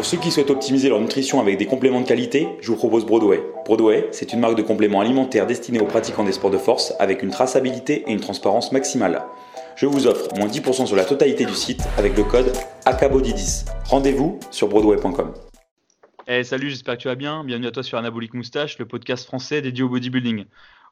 Pour ceux qui souhaitent optimiser leur nutrition avec des compléments de qualité, je vous propose Broadway. Broadway, c'est une marque de compléments alimentaires destinée aux pratiquants des sports de force avec une traçabilité et une transparence maximale. Je vous offre moins 10% sur la totalité du site avec le code ACABODY10. Rendez-vous sur broadway.com. Hey, salut, j'espère que tu vas bien. Bienvenue à toi sur Anabolic Moustache, le podcast français dédié au bodybuilding.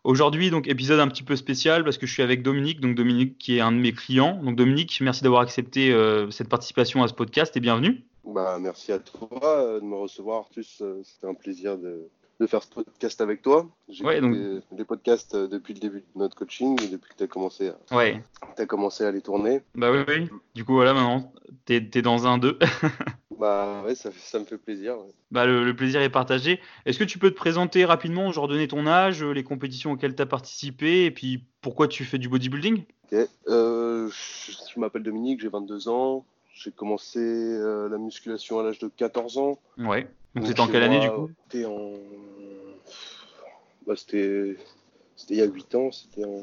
Aujourd'hui, donc épisode un petit peu spécial parce que je suis avec Dominique, donc Dominique qui est un de mes clients. Donc Dominique, merci d'avoir accepté euh, cette participation à ce podcast et bienvenue. Bah, merci à toi euh, de me recevoir, Artus. Euh, C'était un plaisir de, de, faire ce podcast avec toi. J'ai ouais, donc... des, des, podcasts euh, depuis le début de notre coaching depuis que tu as commencé, à, ouais. as commencé à les tourner. Bah oui, oui. Du coup, voilà, maintenant, tu es, es, dans un d'eux. bah ouais, ça, ça, me fait plaisir. Ouais. Bah, le, le, plaisir est partagé. Est-ce que tu peux te présenter rapidement, genre donner ton âge, les compétitions auxquelles tu as participé et puis pourquoi tu fais du bodybuilding? Ok. Euh, je, je m'appelle Dominique, j'ai 22 ans. J'ai commencé euh, la musculation à l'âge de 14 ans. Ouais. Donc c'était en quelle année du coup? C'était en. Bah, c'était. C'était il y a 8 ans, c'était en.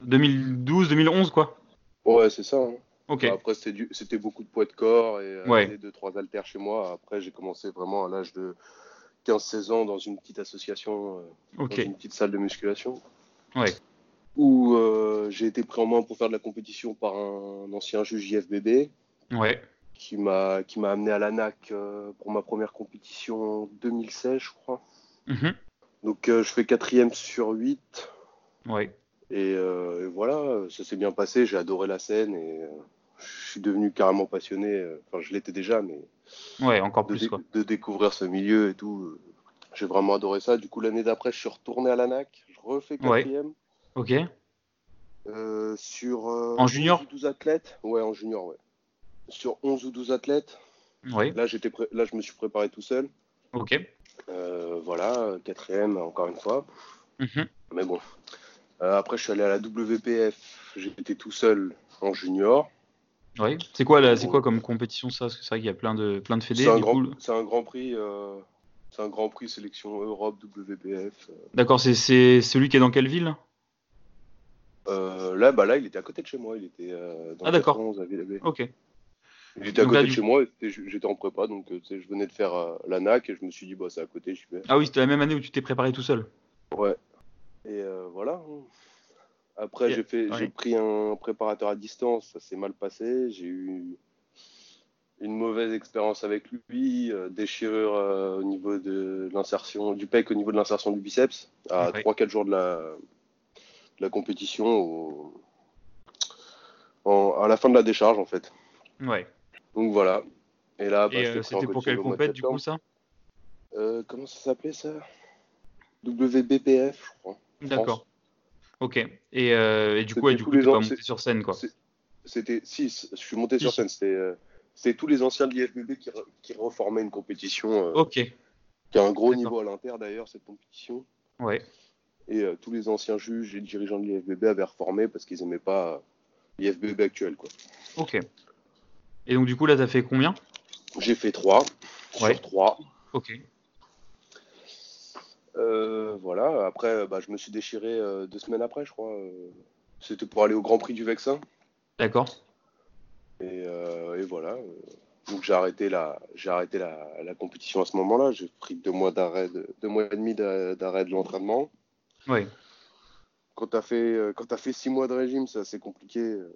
2012, 2011 quoi? Ouais, c'est ça. Hein. Ok. Bah, après, c'était, du... c'était beaucoup de poids de corps et ouais. 2-3 haltères chez moi. Après, j'ai commencé vraiment à l'âge de 15-16 ans dans une petite association, euh, okay. dans une petite salle de musculation. Ouais. Où euh, j'ai été pris en main pour faire de la compétition par un ancien juge IFBB. Ouais. Qui m'a qui m'a amené à l'ANAC euh, pour ma première compétition en 2016, je crois. -hmm. Donc euh, je fais quatrième sur 8. Ouais. Et, euh, et voilà, ça s'est bien passé. J'ai adoré la scène et je suis devenu carrément passionné. Enfin, je l'étais déjà, mais ouais, encore de, plus quoi. de découvrir ce milieu et tout. J'ai vraiment adoré ça. Du coup, l'année d'après, je suis retourné à l'ANAC. Je refais quatrième. Ok. Euh, sur en junior? 12 athlètes. Ouais, en junior, ouais sur 11 ou 12 athlètes. Oui. Là, j'étais pré... là, je me suis préparé tout seul. Ok. Euh, voilà, quatrième encore une fois. Mm -hmm. Mais bon. Euh, après, je suis allé à la WPF. J'étais tout seul en junior. Oui. C'est quoi, c'est quoi comme compétition ça? Parce que c'est vrai qu'il y a plein de plein de fédés. C'est un, grand... un grand prix. Euh... C'est un grand prix sélection Europe WPF. D'accord. C'est celui qui est dans quelle ville? Là, bah là, il était à côté de chez moi. Il était dans ah d'accord. Ok. Il était à côté de chez moi, j'étais en prépa, donc je venais de faire euh, la NAC et je me suis dit, bah, c'est à côté, je vais. Ah oui, c'était la même année où tu t'es préparé tout seul. Ouais. Et euh, voilà. Après, j'ai pris un préparateur à distance, ça s'est mal passé. J'ai eu une mauvaise expérience avec lui, euh, déchirure au niveau de l'insertion du pec, au niveau de l'insertion du biceps, à Ouais. 3-4 jours de la, de la compétition, au- en- à la fin de la décharge en fait. Ouais. Donc voilà. Et là, bah, Et euh, c'était pour quelle compète du coup ça Euh, Comment ça s'appelait ça? WBPF, je crois. D'accord. Ok. Et, euh, et du coup, C'était ouais, du coup, t'es pas monté sur scène quoi. C'était si, je suis monté sur scène. C'était tous les anciens de l'IFBB qui, re- qui reformaient une compétition Ok. qui a un gros niveau à l'inter d'ailleurs cette compétition. Ouais. Et tous les anciens juges et dirigeants de l'IFBB avaient reformé parce qu'ils aimaient pas l'IFBB actuel quoi. Ok. Et donc du coup là, t'as fait combien? J'ai fait 3 Ouais. sur 3. Ok. Euh, voilà, après, bah, je me suis déchiré euh, deux semaines après, je crois. euh, C'était pour aller au Grand Prix du Vexin. D'accord. Et, euh, et voilà. euh, Donc j'ai arrêté la, j'ai arrêté la, la compétition à ce moment-là. J'ai pris deux mois d'arrêt, de- deux mois et demi d'a- d'arrêt de l'entraînement. Ouais. Quand t'as fait, euh, quand t'as fait six mois de régime, c'est assez compliqué. euh,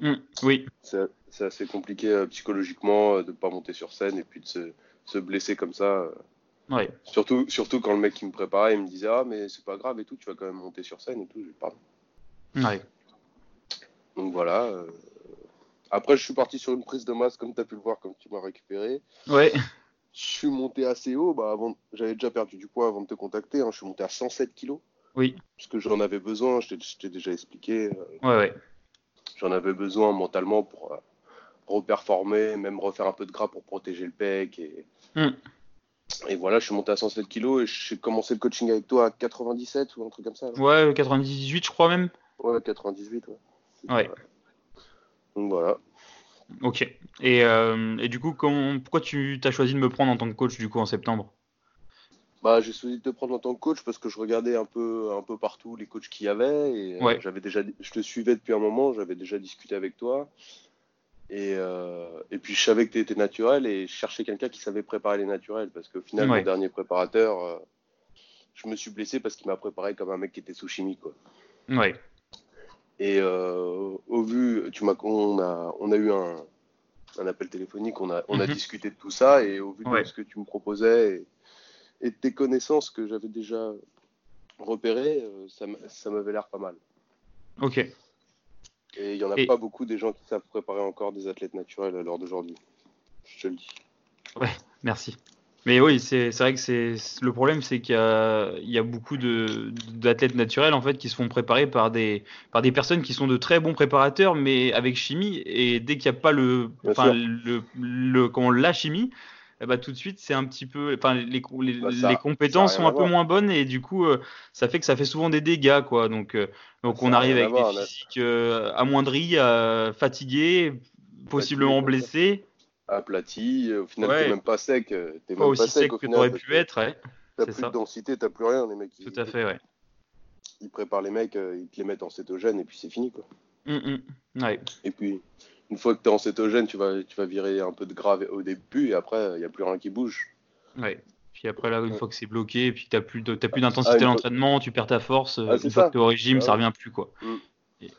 Hmm, Oui. C'est assez compliqué euh, psychologiquement de pas monter sur scène et puis de se, se blesser comme ça. Ouais. Surtout, surtout quand le mec qui me préparait, il me disait ah mais c'est pas grave et tout, tu vas quand même monter sur scène et tout. J'ai dit, pardon. Ouais. Donc voilà. Après, je suis parti sur une prise de masse, comme tu as pu le voir, comme tu m'as récupéré. Ouais. Je suis monté assez haut. Bah, avant... J'avais déjà perdu du poids avant de te contacter. hein. Je suis monté à 107 kilos. Oui. Parce que j'en avais besoin. Je t'ai- déjà expliqué. euh, Ouais, ouais. J'en avais besoin mentalement pour euh, reperformer, même refaire un peu de gras pour protéger le pec. Et, Hmm. et voilà, je suis monté à 107 kilos et j'ai commencé le coaching avec toi à 97 ou un truc comme ça. là. Ouais, 98 je crois même. Ouais, 98. Ouais. Ouais. Donc voilà. Ok. Et, euh, et du coup, comment, pourquoi tu t'as choisi de me prendre en tant que coach du coup en septembre? Bah, j'ai choisi de te prendre en tant que coach parce que je regardais un peu, un peu partout les coachs qu'il y avait et euh, Ouais. j'avais déjà, je te suivais depuis un moment, j'avais déjà discuté avec toi Et, euh, et puis je savais que tu étais naturel et je cherchais quelqu'un qui savait préparer les naturels parce qu'au final, mon dernier préparateur, euh, je me suis blessé parce qu'il m'a préparé comme un mec qui était sous chimie. Quoi. Ouais. Et euh, au vu, tu m'as, on, a, on a eu un, un appel téléphonique, on a, on a mhm. discuté de tout ça et au vu de ce que tu me proposais et, de tes connaissances que j'avais déjà repérées, ça, ça m'avait l'air pas mal. Ok. Et il n'y en a pas beaucoup des gens qui savent préparer encore des athlètes naturels à l'heure d'aujourd'hui. Je te le dis. Ouais, merci. Mais oui, c'est vrai que c'est le problème, c'est qu'il y, y, a beaucoup d'athlètes naturels en fait qui se font préparer par des, par des personnes qui sont de très bons préparateurs, mais avec chimie. Et dès qu'il n'y a pas le, le, le, le, la chimie, eh ben, tout de suite, c'est un petit peu, enfin, les, les, bah, les compétences sont un peu moins bonnes et du coup, euh, ça fait que ça fait souvent des dégâts, quoi. Donc, euh, donc on arrive avec des physiques euh, amoindris, fatigués, possiblement blessés. Aplatis, au final, tu t'es même pas sec. T'es pas aussi sec, que t'aurais pu être, ouais. T'as plus de densité, t'as plus rien, les mecs. Tout à fait, ouais. Ils préparent les mecs, ils te les mettent en cétogène et puis c'est fini, quoi. Hum, hum. ouais. Et puis, une fois que tu es en cétogène, tu vas, tu vas virer un peu de grave au début et après, il n'y a plus rien qui bouge. Ouais. Puis après, là, une fois que c'est bloqué, et puis tu n'as plus d'intensité à l'entraînement, tu perds ta force. Ah, une fois que tu es au régime, ça ça revient plus. quoi. Mm.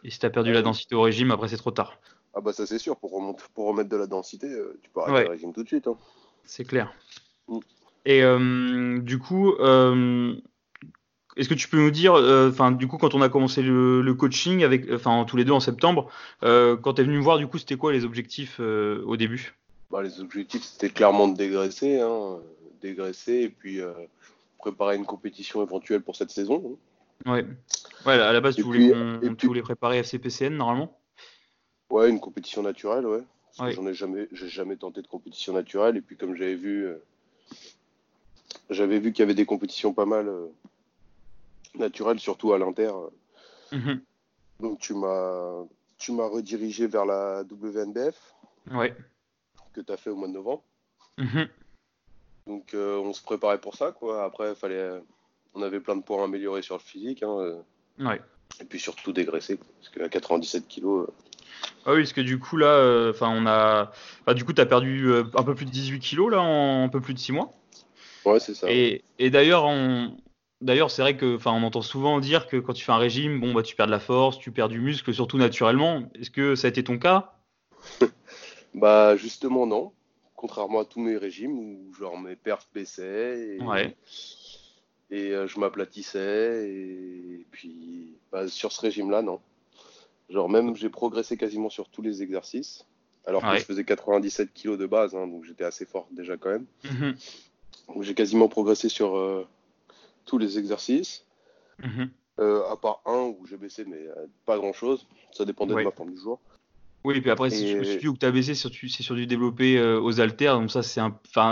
Et, si tu as perdu la densité au régime, après, c'est trop tard. Ah, bah ça, c'est sûr. Pour, remonter, pour remettre de la densité, euh, tu peux arrêter le régime tout de suite. Hein. C'est clair. Mm. Et euh, du coup, euh, est-ce que tu peux nous dire, euh, enfin, du coup, quand on a commencé le, coaching avec, enfin, tous les deux en septembre, euh, quand tu es venu me voir, du coup, c'était quoi les objectifs euh, au début? Bah, Les objectifs, c'était clairement de dégraisser, hein, dégraisser et puis préparer une compétition éventuelle pour cette saison. Hein. Ouais. Ouais, à la base, tu voulais, tu voulais préparer FCPCN normalement? Ouais, une compétition naturelle, ouais. Que j'en ai jamais, j'ai jamais tenté de compétition naturelle. Et puis, comme j'avais vu, j'avais vu qu'il y avait des compétitions pas mal naturel, surtout à l'Inter. Mhm. Donc tu m'as tu m'as redirigé vers la WNBF. Ouais. Que tu as fait au mois de novembre. Mhm. Donc euh, on se préparait pour ça quoi. Après fallait on avait plein de points à améliorer sur le physique. Hein, euh. ouais. Et puis surtout dégraisser parce qu'à 97 kilos. Euh. Ah oui, parce que du coup là, enfin on a, du coup tu as perdu un peu plus de 18 kilos là en un peu plus de 6 mois. Ouais, c'est ça. Et, et d'ailleurs, on, D'ailleurs, c'est vrai que, enfin, on entend souvent dire que quand tu fais un régime, bon, bah, tu perds de la force, tu perds du muscle, surtout naturellement. Est-ce que ça a été ton cas? Bah, justement, non. Contrairement à tous mes régimes où, genre, mes perfs baissaient et, et euh, je m'aplatissais. Et, puis, bah, sur ce régime-là, non. Genre, même, j'ai progressé quasiment sur tous les exercices. Alors que je faisais 97 kg de base, hein, donc j'étais assez fort déjà quand même. Mhm. Donc, j'ai quasiment progressé sur. Euh, tous les exercices, mhm. euh, à part un où j'ai baissé, mais euh, pas grand chose. Ça dépendait de ma forme du jour. Oui, et puis après, si je suis où tu as baissé, c'est sur du développé euh, aux haltères, donc ça, c'est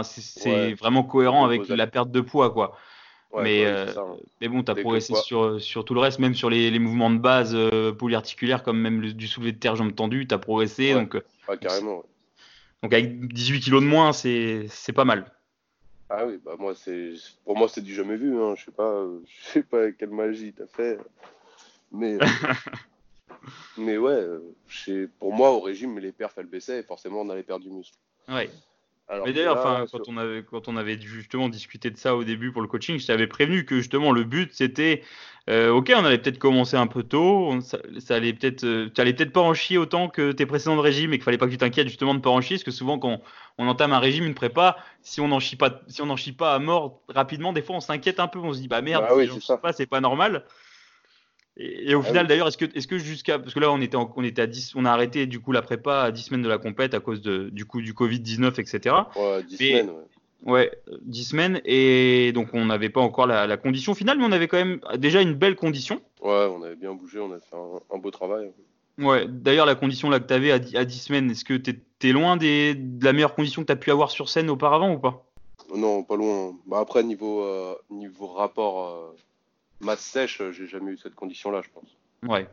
c'est vraiment cohérent avec la perte de poids, quoi. mais, hein. mais bon, tu as progressé sur, sur tout le reste, même sur les, les mouvements de base polyarticulaires, comme même du soulevé de terre jambes tendues, tu as progressé. Donc, carrément. Donc avec 18 kilos de moins, c'est pas mal. Ah oui, bah moi c'est pour moi c'est du jamais vu. Hein. Je sais pas, je sais pas quelle magie t'as fait, mais mais ouais, pour moi au régime les perfs elles baissaient et forcément on allait perdre du muscle. Ouais mais d'ailleurs, quand on avait quand on avait justement discuté de ça au début pour le coaching, je t'avais prévenu que justement le but c'était, euh, ok, on allait peut-être commencer un peu tôt, ça, allait peut-être, euh, tu allais peut-être pas en chier autant que tes précédents régimes et qu'il fallait pas que tu t'inquiètes justement de pas en chier, parce que souvent quand on entame un régime, une prépa, si on n'en chie pas, si on en chie pas à mort rapidement, des fois on s'inquiète un peu, on se dit bah merde, bah si pas, c'est pas normal. Et, au ah final, d'ailleurs, est-ce que, est-ce que jusqu'à, parce que là, on était, on était à 10, on a arrêté du coup la prépa à 10 semaines de la compète à cause de, du coup du Covid 19, etc. Ouais, 10 semaines. Ouais. ouais. 10 semaines et donc on n'avait pas encore la, condition finale, mais on avait quand même déjà une belle condition. Ouais, on avait bien bougé, on a fait un, beau travail. Ouais, d'ailleurs, la condition là que tu avais à, 10, à 10 semaines, est-ce que tu es, loin des, de la meilleure condition que tu as pu avoir sur scène auparavant ou pas? Non, pas loin. Bah, après, niveau, euh, niveau rapport. Euh, masse sèche, euh, j'ai jamais eu cette condition-là, je pense. Ouais.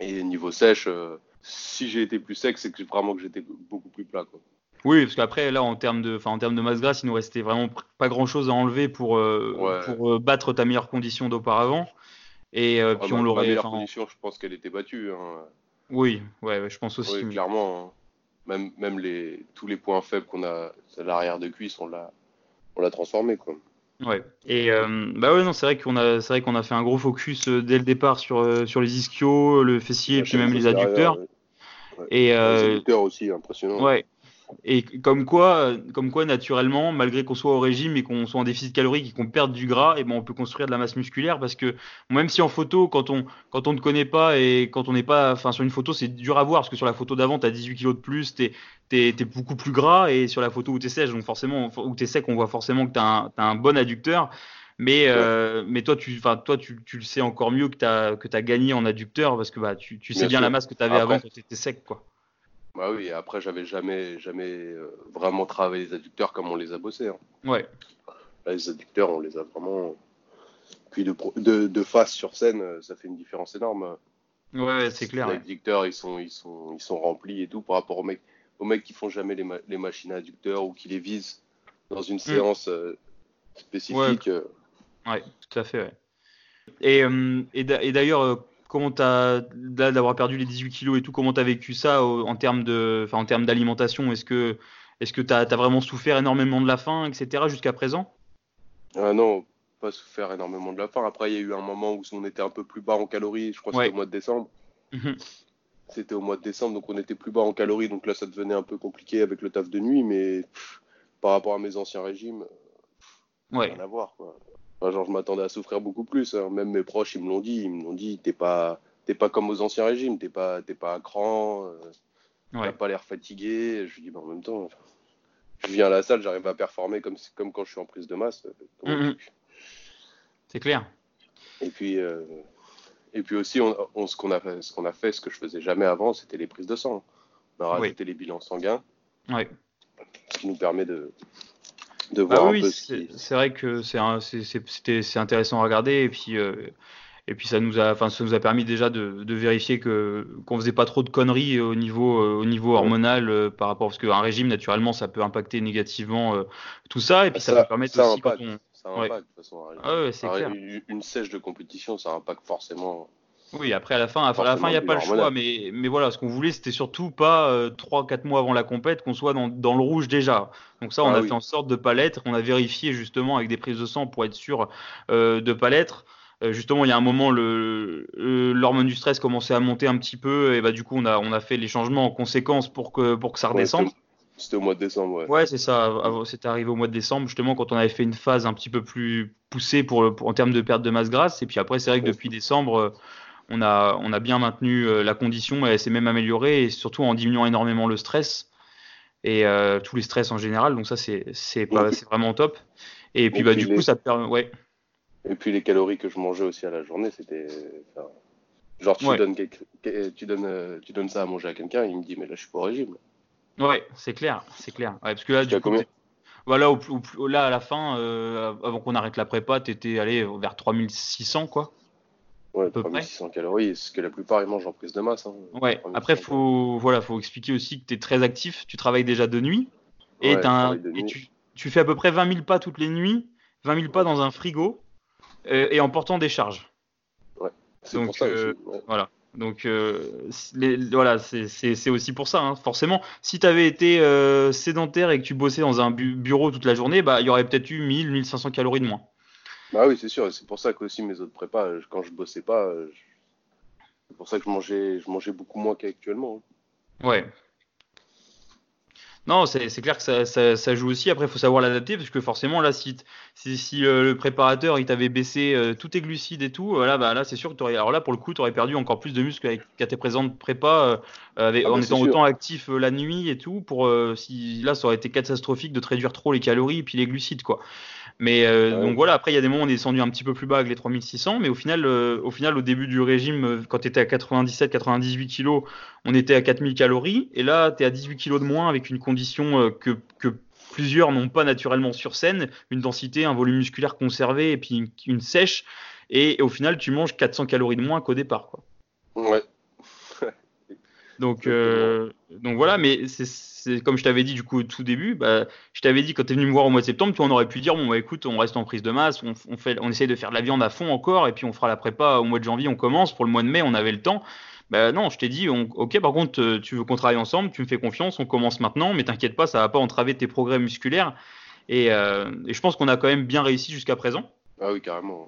Et niveau sèche, euh, si j'ai été plus sec, c'est que vraiment que j'étais beaucoup plus plat. Quoi. Oui, parce qu'après, là, en termes de, en termes de masse grasse, il nous restait vraiment pas grand-chose à enlever pour, euh, pour battre ta meilleure condition d'auparavant. Et puis on l'aurait. Meilleure condition, je pense qu'elle était battue. Hein. Oui, ouais, je pense aussi. Oui, clairement. Hein. même, même les, tous les points faibles qu'on a à l'arrière de cuisse, on l'a, on l'a transformé. Quoi. Ouais. Et euh, bah ouais, non, c'est vrai qu'on a, c'est vrai qu'on a fait un gros focus euh, dès le départ sur, euh, sur les ischios, le fessier, et puis même les adducteurs. Et les adducteurs aussi, impressionnant. Ouais. Et comme quoi, comme quoi, naturellement, malgré qu'on soit au régime et qu'on soit en déficit calorique et qu'on perde du gras, et ben on peut construire de la masse musculaire parce que même si en photo, quand on quand on ne connaît pas et quand on n'est pas, enfin sur une photo, c'est dur à voir parce que sur la photo d'avant, tu as 18 kilos de plus, tu es, beaucoup plus gras et sur la photo où tu es sèche, donc forcément, où tu es sec, on voit forcément que tu as, un bon adducteur. Mais, euh, mais toi, tu, toi tu, tu, le sais encore mieux que tu as, que as gagné en adducteur parce que bah, tu, tu sais bien, la masse que tu avais avant quand tu étais sec. quoi. Bah oui, après, j'avais jamais, jamais euh, vraiment travaillé les adducteurs comme on les a bossés. Hein. Ouais. les adducteurs, on les a vraiment. Puis de, de, de, face sur scène, euh, ça fait une différence énorme. Ouais, c'est clair. Les adducteurs, ils, sont, ils, sont, ils sont remplis et tout par rapport aux mecs, aux mecs qui font jamais les, les machines à adducteurs ou qui les visent dans une mm. séance euh, spécifique. Ouais. tout à fait. Ouais. Et, et d'ailleurs, comment t'as d'avoir perdu les 18 kilos et tout, comment t'as vécu ça en termes de, enfin en termes d'alimentation? Est-ce que est-ce que t'as as vraiment souffert énormément de la faim, etc. jusqu'à présent? Ah non, pas souffert énormément de la faim. Après, il y a eu un moment où on était un peu plus bas en calories. Je crois que c'était au mois de décembre. Mhm. C'était au mois de décembre, donc on était plus bas en calories. Donc là, ça devenait un peu compliqué avec le taf de nuit, mais par rapport à mes anciens régimes, ouais. rien à voir. Quoi genre, je m'attendais à souffrir beaucoup plus. Hein. Même mes proches, ils me l'ont dit. Ils me l'ont dit, t'es pas, t'es pas comme aux anciens régimes. T'es pas, t'es pas à cran. Euh, t'as pas l'air fatigué. Je lui dis, bah, en même temps, je viens à la salle, j'arrive à performer comme, comme quand je suis en prise de masse. Mm, mm. C'est clair. Et puis, euh, et puis aussi, on, ce qu'on a fait, ce qu'on a fait, ce que je faisais jamais avant, c'était les prises de sang. On a rajouté les bilans sanguins. Ouais. Ce qui nous permet de, bah oui, c'est vrai que c'est intéressant à regarder et puis euh, et puis ça nous a enfin ça nous a permis déjà de, de vérifier que qu'on faisait pas trop de conneries au niveau euh, au niveau hormonal euh, par rapport parce qu'un régime naturellement ça peut impacter négativement tout ça et puis ça, va permettre aussi quand on ça impacte, de toute façon, ah Une, sèche de compétition, ça impacte forcément oui, après à la fin, à la fin, il n'y a pas le choix, mais, mais voilà, ce qu'on voulait, c'était surtout pas euh, 3-4 mois avant la compète qu'on soit dans, dans, le rouge déjà. Donc ça, on ah a fait en sorte de pas l'être. On a vérifié justement avec des prises de sang pour être sûr euh, de pas l'être. Euh, justement, il y a un moment, l'hormone du stress commençait à monter un petit peu, et bah du coup, on a, on a fait les changements en conséquence pour que, pour que ça redescende. c'était au mois de décembre, ouais. Ouais, c'est ça. C'était arrivé au mois de décembre, justement, quand on avait fait une phase un petit peu plus poussée pour, pour en termes de perte de masse grasse. Et puis après, c'est vrai que depuis décembre on a, on a bien maintenu euh, la condition et elle s'est même améliorée, et surtout en diminuant énormément le stress et euh, tous les stress en général. Donc ça, c'est vraiment top. Et puis, bah, du coup, ça permet. Ouais. Et puis les calories que je mangeais aussi à la journée, c'était. genre, tu, donnes tu, donnes, euh, tu donnes ça à manger à quelqu'un, il me dit, mais là, je suis pas au régime. Ouais, c'est clair, c'est clair. parce que là, du coup, voilà, là, à la fin, avant qu'on arrête la prépa, tu étais allé vers 3600, quoi. Ouais, 3600 calories, ce que la plupart ils mangent en prise de masse. Hein. Ouais, après, faut, voilà, faut expliquer aussi que tu es très actif, tu travailles déjà de nuit, et, tu, fais à peu près 20 000 pas toutes les nuits, 20 000 pas dans un frigo, euh, et en portant des charges. Ouais, c'est pour ça euh, Voilà. Donc euh, voilà, c'est aussi pour ça. Hein. Forcément, si tu avais été sédentaire et que tu bossais dans un bureau toute la journée, bah il y aurait peut-être eu 1000, 1500 calories de moins. Bah oui, c'est sûr. C'est pour ça que aussi mes autres prépas, euh, quand je bossais pas, euh, c'est pour ça que je mangeais, je mangeais beaucoup moins qu'actuellement. Hein. Ouais. Non, c'est clair que ça, ça, joue aussi. Après, il faut savoir l'adapter parce que forcément, là, si, si, euh, le préparateur il t'avait baissé tous tes glucides et tout, voilà, bah, là, c'est sûr que tu aurais. Alors là, pour le coup, tu aurais perdu encore plus de muscles qu'à tes présentes prépas ah bah, en étant autant actif la nuit et tout. Pour si là, ça aurait été catastrophique de te réduire trop les calories et puis les glucides, quoi. Mais euh, donc voilà, après il y a des moments où on est descendu un petit peu plus bas avec les 3600, mais au final, euh, au final, au début du régime, euh, quand tu étais à 97-98 kg, on était à 4000 calories, et là tu es à 18 kg de moins avec une condition que, que plusieurs n'ont pas naturellement sur scène, une densité, un volume musculaire conservé et puis une, sèche, et, au final tu manges 400 calories de moins qu'au départ. Quoi. Donc, donc voilà, mais c'est comme je t'avais dit du coup au tout début, bah, je t'avais dit quand tu es venu me voir au mois de septembre, tu on aurait pu dire bon bah, écoute, on reste en prise de masse, on, on, fait, on essaye de faire de la viande à fond encore et puis on fera la prépa au mois de janvier, on commence. Pour le mois de mai, on avait le temps. Bah non, je t'ai dit, ok, par contre, euh, tu veux qu'on travaille ensemble, tu me fais confiance, on commence maintenant, mais t'inquiète pas, ça va pas entraver tes progrès musculaires. Et, euh, je pense qu'on a quand même bien réussi jusqu'à présent. Ah oui, carrément.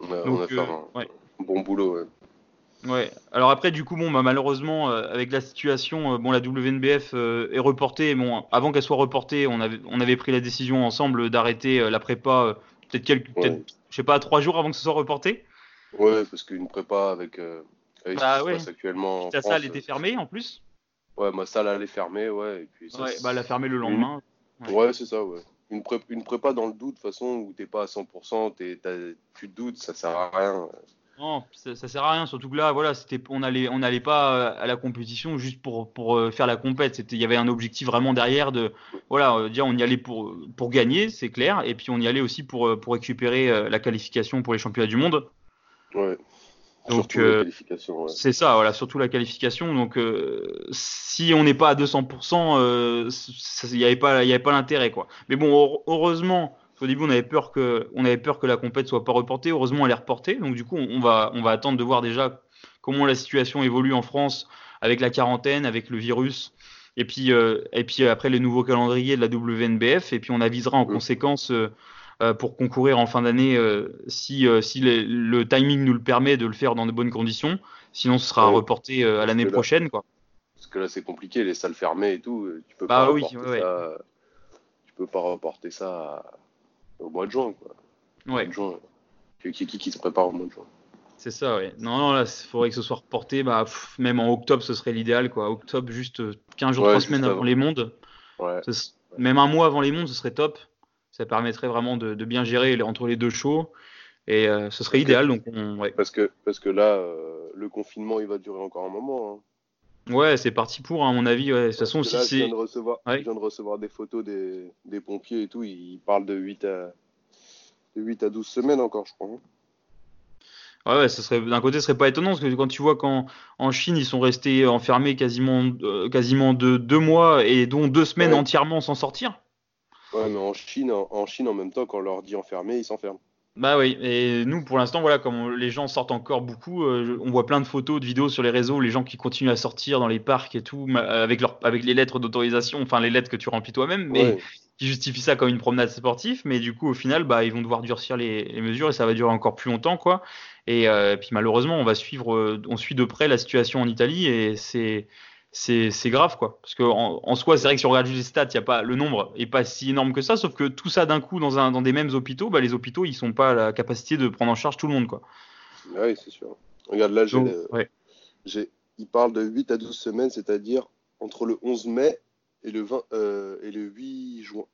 On a, fait un, bon boulot. Ouais. Ouais. Alors après, du coup, bon, bah, malheureusement, avec la situation, bon, la WNBF est reportée. Bon, avant qu'elle soit reportée, on avait, on avait pris la décision ensemble d'arrêter la prépa, peut-être quelques, je sais pas, trois jours avant que ce soit reporté. Ouais, parce qu'une prépa avec, euh, avec bah, ce qui se passe actuellement. Ta salle était fermée en plus Ouais, ma salle elle est fermée, ouais. Et puis ouais, bah elle a fermé le lendemain. Ouais, c'est ça, ouais. Une, une prépa dans le doute, de toute façon, où t'es pas à 100%, tu te doutes, ça sert à rien. Non, ça, ça, sert à rien. Surtout que là, voilà, c'était, on allait, on n'allait pas euh, à la compétition juste pour pour euh, faire la compète. C'était, il y avait un objectif vraiment derrière de, voilà, euh, dire on y allait pour pour gagner, c'est clair, et puis on y allait aussi pour pour récupérer la qualification pour les championnats du monde. Ouais. Donc c'est ça, voilà, surtout la qualification. Donc si on n'est pas à 200%, il n'y avait pas, il y avait pas l'intérêt quoi. Mais bon, heureusement au début, on avait peur que, on avait peur que la compète soit pas reportée. Heureusement, elle est reportée. Donc, du coup, on va, on va attendre de voir déjà comment la situation évolue en France avec la quarantaine, avec le virus. Et puis, euh, et puis après, le nouveau calendrier de la WNBF. Et puis, on avisera en conséquence euh, euh, pour concourir en fin d'année si, si le, timing nous le permet de le faire dans de bonnes conditions. Sinon, ce sera reporté à l'année prochaine. Quoi. Parce que là, c'est compliqué, les salles fermées et tout. Tu peux bah pas oui, ça. Tu peux pas reporter ça au mois de juin. Quoi. Ouais. juin. Qui, qui, qui, se prépare au mois de juin. C'est ça, ouais. Non, non, là, il faudrait que ce soit reporté. Bah, même en octobre, ce serait l'idéal, quoi. Octobre, juste 15 euh, jours, 3 semaines avant, les mondes. Ouais. Même un mois avant les mondes, ce serait top. Ça permettrait vraiment de, de bien gérer entre les deux shows. Et euh, ce serait idéal. donc on, ouais. parce, que, parce que là, euh, le confinement, il va durer encore un moment. Hein. Ouais, c'est parti pour, hein, à mon avis. Ouais. De toute façon, si c'est. Je, viens de recevoir, je viens de recevoir des photos des, des pompiers et tout. Ils parlent de 8 à, 8 à 12 semaines encore, je crois. Hein. Ouais, ouais, ça serait d'un côté, ce serait pas étonnant parce que quand tu vois qu'en en Chine ils sont restés enfermés quasiment euh, quasiment de deux mois et dont deux semaines entièrement sans sortir. Ouais, mais en Chine, en, Chine en même temps, quand on leur dit enfermés, ils s'enferment. Bah oui, et nous pour l'instant, voilà, comme les gens sortent encore beaucoup, euh, on voit plein de photos, de vidéos sur les réseaux, les gens qui continuent à sortir dans les parcs et tout, avec leur, avec les lettres d'autorisation, enfin les lettres que tu remplis toi-même, mais qui justifient ça comme une promenade sportive, mais du coup au final, bah ils vont devoir durcir les, les mesures et ça va durer encore plus longtemps, quoi. Et euh, puis malheureusement, on va suivre, euh, on suit de près la situation en Italie et c'est c'est grave quoi. Parce qu'en en, soi, c'est vrai que si on regarde juste les stats, y a pas, le nombre est pas si énorme que ça, sauf que tout ça d'un coup dans, un, dans des mêmes hôpitaux, bah, les hôpitaux ils sont pas à la capacité de prendre en charge tout le monde quoi. Ah oui, c'est sûr. Regarde là, j'ai, il parle de 8 à 12 semaines, c'est-à-dire entre le 11 mai et le, 20, euh, et le 8 juin.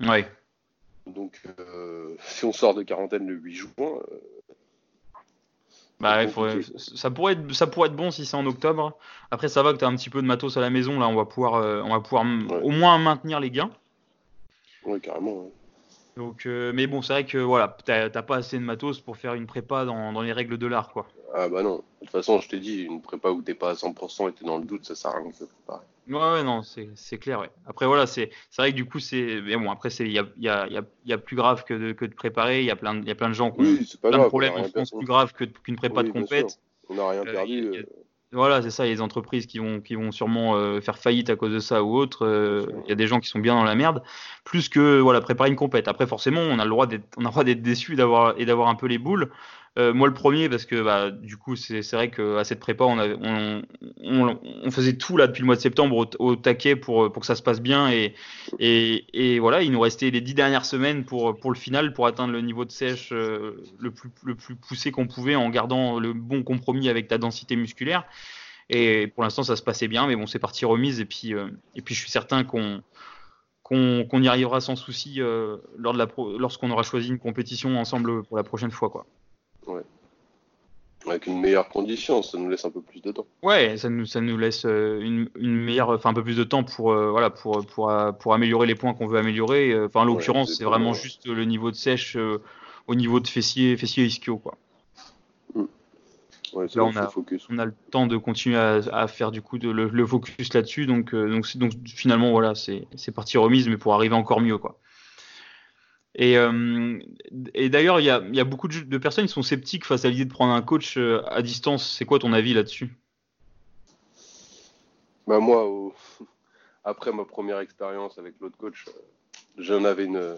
Ouais. Donc, euh, si on sort de quarantaine le 8 juin, euh, bah, ça, pourrait être, ça pourrait être bon si c'est en octobre. Après, ça va que tu as un petit peu de matos à la maison. Là, on va pouvoir, euh, on va pouvoir au moins maintenir les gains. Oui, carrément. Donc, euh, mais bon, c'est vrai que voilà, t'as pas assez de matos pour faire une prépa dans, dans les règles de l'art, quoi. Ah bah non. De toute façon, je t'ai dit, une prépa où t'es pas à 100% et t'es dans le doute, ça sert à rien de se préparer. Ouais, ouais, non, c'est clair, ouais. Après, voilà, c'est vrai que du coup, c'est. Mais bon, après, il y a, y, a, y, a, y a, plus grave que de, que de préparer. Il y, a plein, y a plein de gens qui ont plein de problèmes en France plus grave qu'une prépa de compète. On n'a rien euh, perdu. Euh. Voilà, c'est ça. Il y a des entreprises qui vont, qui vont sûrement euh, faire faillite à cause de ça ou autre. Il y a des gens qui sont bien dans la merde. Plus que voilà, préparer une compète. Après, forcément, on a le droit d'être déçu d'avoir et d'avoir un peu les boules. Euh, moi, le premier, parce que bah, du coup, c'est vrai qu'à cette prépa, on, on, on, faisait tout là depuis le mois de septembre au, taquet pour, pour que ça se passe bien. Et, voilà, il nous restait les dix dernières semaines pour, le final, pour atteindre le niveau de sèche euh, le, plus, le plus poussé qu'on pouvait en gardant le bon compromis avec ta densité musculaire. Et pour l'instant, ça se passait bien, mais bon, c'est parti remise. Et puis, euh, je suis certain qu'on y arrivera sans souci lors lorsqu'on aura choisi une compétition ensemble pour la prochaine fois. Quoi. Ouais. Avec une meilleure condition, ça nous laisse un peu plus de temps. Ouais, ça nous, ça nous laisse euh, une, une meilleure, enfin un peu plus de temps pour, euh, voilà, pour, pour, euh, pour améliorer les points qu'on veut améliorer. Enfin, en l'occurrence, c'est vraiment juste le niveau de sèche au niveau de fessier, fessier ischio, quoi. Mm. Ouais, là, on a, focus. on a le temps de continuer à, à faire du coup de, le, focus là-dessus, donc, donc, donc finalement voilà, c'est parti remise, mais pour arriver encore mieux, quoi. Et, et d'ailleurs, il y a, y a, beaucoup de, personnes qui sont sceptiques face à l'idée de prendre un coach à distance. C'est quoi ton avis là-dessus? Bah Moi, après ma première expérience avec l'autre coach, j'en avais une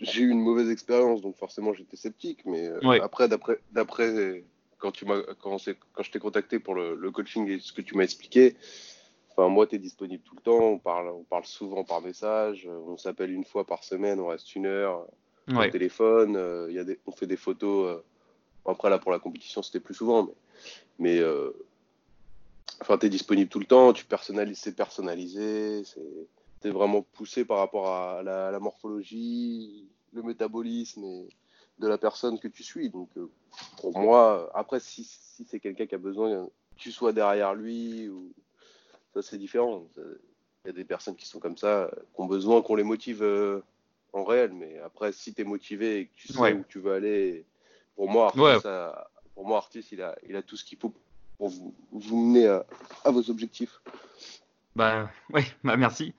j'ai eu une mauvaise expérience, donc forcément j'étais sceptique. Mais euh, après, d'après, d'après quand tu m'as, quand, quand je t'ai contacté pour le, coaching et ce que tu m'as expliqué, enfin moi, tu es disponible tout le temps. On parle, on parle souvent par message. On s'appelle une fois par semaine. On reste une heure au téléphone. Euh, y a des, on fait des photos. Euh, après là, pour la compétition, c'était plus souvent, mais, mais enfin, tu es disponible tout le temps. Tu personnalises, c'est personnalisé. C'est c'est vraiment poussé par rapport à la, morphologie, le métabolisme de la personne que tu suis. Donc, euh, pour moi, après, si, c'est quelqu'un qui a besoin tu sois derrière lui, ou... ça c'est différent. Il y a des personnes qui sont comme ça, qui ont besoin qu'on les motive euh, en réel. Mais après, si tu es motivé et que tu sais où tu veux aller, pour moi, Artis, pour moi, Artis il, a, il a tout ce qu'il faut pour vous, vous mener à, à vos objectifs. Bah ouais, bah merci.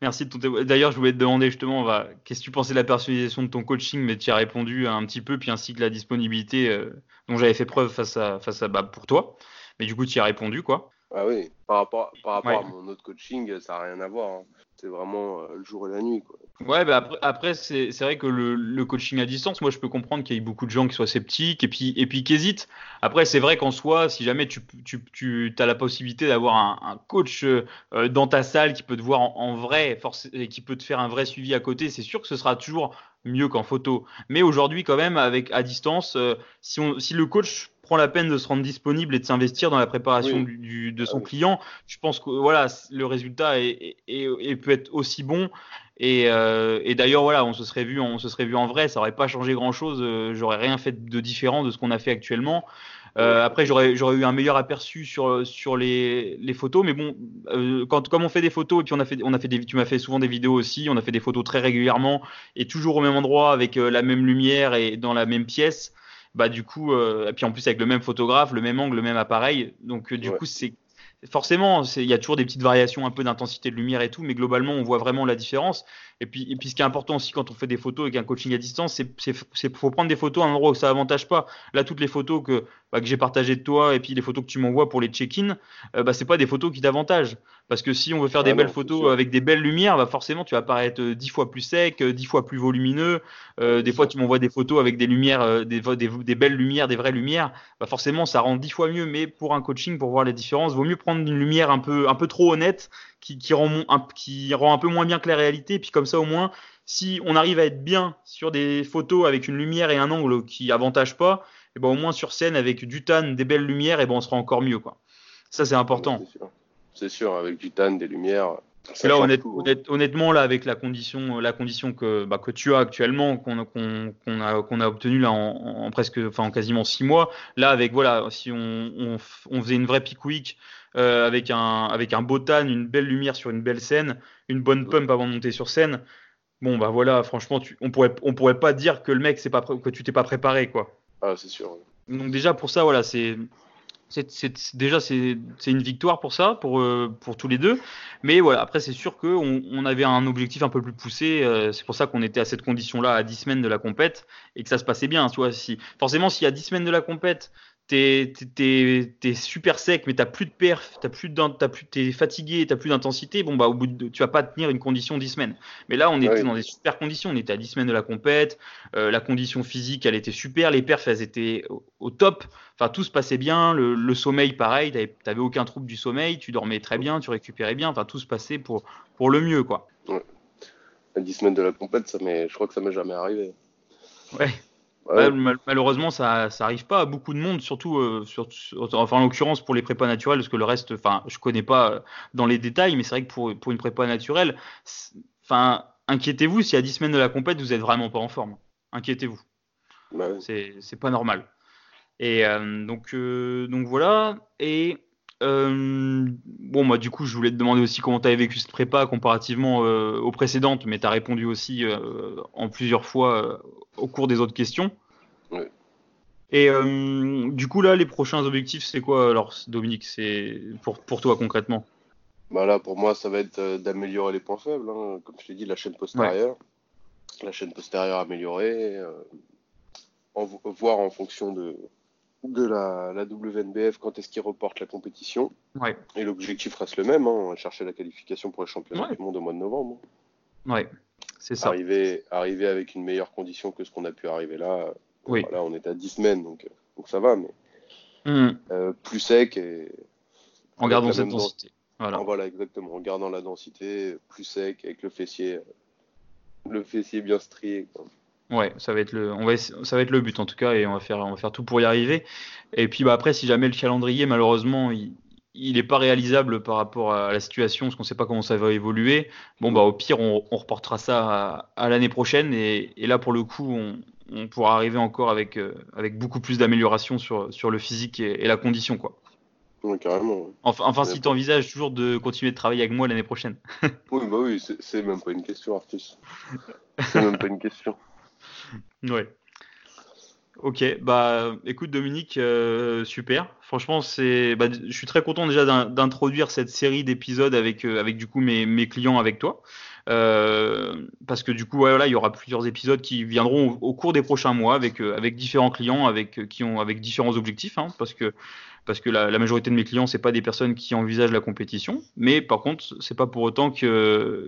Merci de ton D'ailleurs, je voulais te demander justement, bah, qu'est-ce que tu pensais de la personnalisation de ton coaching, mais tu as répondu un petit peu, puis ainsi que la disponibilité euh, dont j'avais fait preuve face à, face à bah, pour toi. Mais du coup, tu y as répondu, quoi. Ah oui, par rapport, par rapport à mon autre coaching, ça n'a rien à voir. Hein. C'est vraiment euh, le jour et la nuit. Quoi. Ouais, bah après, après c'est vrai que le, le, coaching à distance, moi je peux comprendre qu'il y ait beaucoup de gens qui soient sceptiques et puis, et puis qui hésitent. Après, c'est vrai qu'en soi, si jamais tu, tu, tu as la possibilité d'avoir un, un, coach euh, dans ta salle qui peut te voir en, en vrai et qui peut te faire un vrai suivi à côté, c'est sûr que ce sera toujours mieux qu'en photo. Mais aujourd'hui, quand même, avec à distance, euh, si, on, si le coach prend la peine de se rendre disponible et de s'investir dans la préparation du, de son ah client, je pense que voilà, le résultat est, est, peut être aussi bon. Et, euh, et d'ailleurs, voilà, on se serait vu, on se serait vu en vrai, ça aurait pas changé grand chose. Euh, j'aurais rien fait de différent de ce qu'on a fait actuellement. Euh, après, j'aurais, j'aurais eu un meilleur aperçu sur, sur les, les photos, mais bon, euh, quand, comme on fait des photos, et puis on a fait, on a fait des, tu m'as fait souvent des vidéos aussi, on a fait des photos très régulièrement et toujours au même endroit avec euh, la même lumière et dans la même pièce. Bah du coup, et puis en plus avec le même photographe, le même angle, le même appareil. Donc du coup, c'est forcément, il y a toujours des petites variations un peu d'intensité de lumière et tout, mais globalement, on voit vraiment la différence. Et puis, et puis ce qui est important aussi quand on fait des photos avec un coaching à distance, c'est faut prendre des photos à un endroit où ça avantage pas. Là, toutes les photos que, bah, que j'ai partagées de toi et puis les photos que tu m'envoies pour les check-in, euh, bah, c'est pas des photos qui t'avantagent. Parce que si on veut faire des ah belles photos avec des belles lumières, bah, forcément, tu vas paraître euh, dix fois plus sec, euh, dix fois plus volumineux. Euh, des fois, tu m'envoies des photos avec des lumières, euh, des, des, des, belles lumières, des vraies lumières. Bah, forcément, ça rend dix fois mieux. Mais pour un coaching, pour voir les différences, vaut mieux prendre une lumière un peu, un peu trop honnête qui, rend, un, qui rend un peu moins bien que la réalité. Et puis comme ça, au moins, si on arrive à être bien sur des photos avec une lumière et un angle qui avantage pas, et ben au moins sur scène avec du tan, des belles lumières, et ben on sera encore mieux quoi. Ça c'est important. c'est sûr. avec du tan, des lumières. Là, hein. honnêtement, là, avec la condition, la condition que, bah, que tu as actuellement, qu'on a, qu'on a obtenue là en, presque, enfin en quasiment six mois, là, avec voilà, si on, on, on faisait une vraie peak week euh, avec un avec un beau tan, une belle lumière sur une belle scène, une bonne pump avant de monter sur scène. Bon bah voilà, franchement, tu, on pourrait on pourrait pas dire que le mec c'est pas que tu t'es pas préparé quoi. Ah c'est sûr. Donc déjà pour ça voilà c'est c'est déjà c'est une victoire pour ça pour euh, pour tous les deux. Mais voilà après c'est sûr que on, avait un objectif un peu plus poussé euh, c'est pour ça qu'on était à cette condition là à 10 semaines de la compète et que ça se passait bien tu vois si forcément s'il y a 10 semaines de la compète t'es es, super sec, mais t'as plus de perf, t'as plus t'as plus, t'es fatigué, t'as plus d'intensité. Bon bah au bout de, tu vas pas tenir une condition 10 semaines. Mais là on était dans des super conditions, on était à 10 semaines de la compète, euh, la condition physique elle était super, les perfs elles étaient au, top. Enfin tout se passait bien, le, le sommeil pareil, t'avais aucun trouble du sommeil, tu dormais très bien, tu récupérais bien. Enfin tout se passait pour pour le mieux quoi. Ouais. À 10 semaines de la compète, ça je crois que ça m'est jamais arrivé. Ouais malheureusement, ça, ça arrive pas à beaucoup de monde, surtout, euh, enfin, en l'occurrence pour les prépas naturelles, parce que le reste, enfin, je connais pas euh, dans les détails, mais c'est vrai que pour, pour une prépa naturelle, enfin, inquiétez-vous si à 10 semaines de la compète, vous êtes vraiment pas en forme. Inquiétez-vous. Bah c'est pas normal. Et euh, donc, donc voilà. Et bon, moi, du coup, je voulais te demander aussi comment tu avais vécu cette prépa comparativement aux précédentes, mais tu as répondu aussi en plusieurs fois au cours des autres questions. Et euh, du coup, là, les prochains objectifs, c'est quoi alors, Dominique C'est pour, pour toi concrètement? Bah Là, pour moi, ça va être euh, d'améliorer les points faibles. Hein. Comme je t'ai dit, la chaîne postérieure. la chaîne postérieure améliorée, voir en fonction de, de la, la WNBF quand est-ce qu'ils reportent la compétition. Et l'objectif reste le même, hein, chercher la qualification pour les championnats du monde au mois de novembre. Ouais, c'est ça. Arriver, arriver avec une meilleure condition que ce qu'on a pu arriver là. Oui. Là, on est à 10 semaines, donc, donc ça va, mais hmm. euh, plus sec et. En gardant cette densité. Voilà. voilà, exactement. En gardant la densité, plus sec, avec le fessier, le fessier bien strié. Ouais, ça va être le, on va, ça va être le but en tout cas, et on va faire, on va faire tout pour y arriver. Et puis bah après, si jamais le calendrier malheureusement il, il n'est pas réalisable par rapport à la situation, parce qu'on ne sait pas comment ça va évoluer. Bon bah au pire, on, on reportera ça à, l'année prochaine, et, et, là pour le coup, on, on pourra arriver encore avec, euh, avec beaucoup plus d'amélioration sur, sur le physique et, la condition quoi. Oui, carrément. Enfin, enfin si tu envisages toujours de continuer de travailler avec moi l'année prochaine. oui, bah oui, c'est même pas une question, Artus. C'est même pas une question. Ouais. Ok, bah écoute Dominique, euh, super. Franchement, c'est, bah, je suis très content déjà d'introduire cette série d'épisodes avec euh, avec du coup mes, mes clients avec toi, euh, parce que du coup voilà, il y aura plusieurs épisodes qui viendront au, cours des prochains mois avec avec différents clients avec qui ont avec différents objectifs, hein, parce que parce que la, majorité de mes clients, c'est pas des personnes qui envisagent la compétition, mais par contre, c'est pas pour autant qu'ils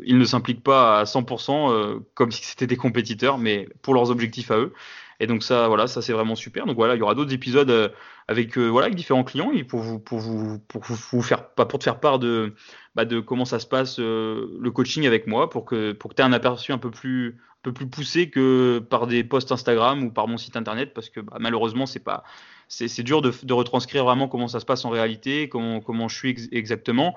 ne s'impliquent pas à 100% euh, comme si c'était des compétiteurs, mais pour leurs objectifs à eux. Et donc ça, voilà, ça c'est vraiment super. Donc voilà, il y aura d'autres épisodes euh, avec euh, voilà avec différents clients pour vous pour vous pour vous faire pas pour te faire part de bah, comment ça se passe le coaching avec moi pour que pour que tu aies un aperçu un peu plus un peu plus poussé que par des posts Instagram ou par mon site internet parce que bah, malheureusement c'est pas c'est dur de, de, retranscrire vraiment comment ça se passe en réalité, comment, comment je suis exactement.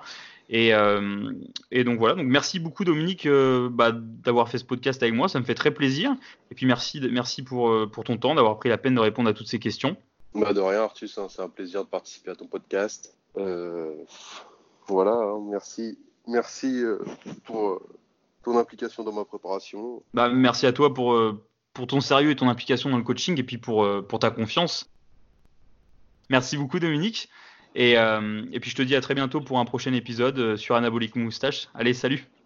Et, euh, et, donc voilà, donc merci beaucoup Dominique euh, bah, d'avoir fait ce podcast avec moi, ça me fait très plaisir. Et puis merci, merci pour, euh, pour ton temps, d'avoir pris la peine de répondre à toutes ces questions. Bah de rien Arthus, hein, c'est un plaisir de participer à ton podcast. voilà, hein, merci, merci pour ton implication dans ma préparation. Bah, merci à toi pour, pour ton sérieux et ton implication dans le coaching et puis pour, pour ta confiance. Merci beaucoup Dominique. Et, euh, et, puis je te dis à très bientôt pour un prochain épisode euh, sur Anabolique Moustache. Allez, salut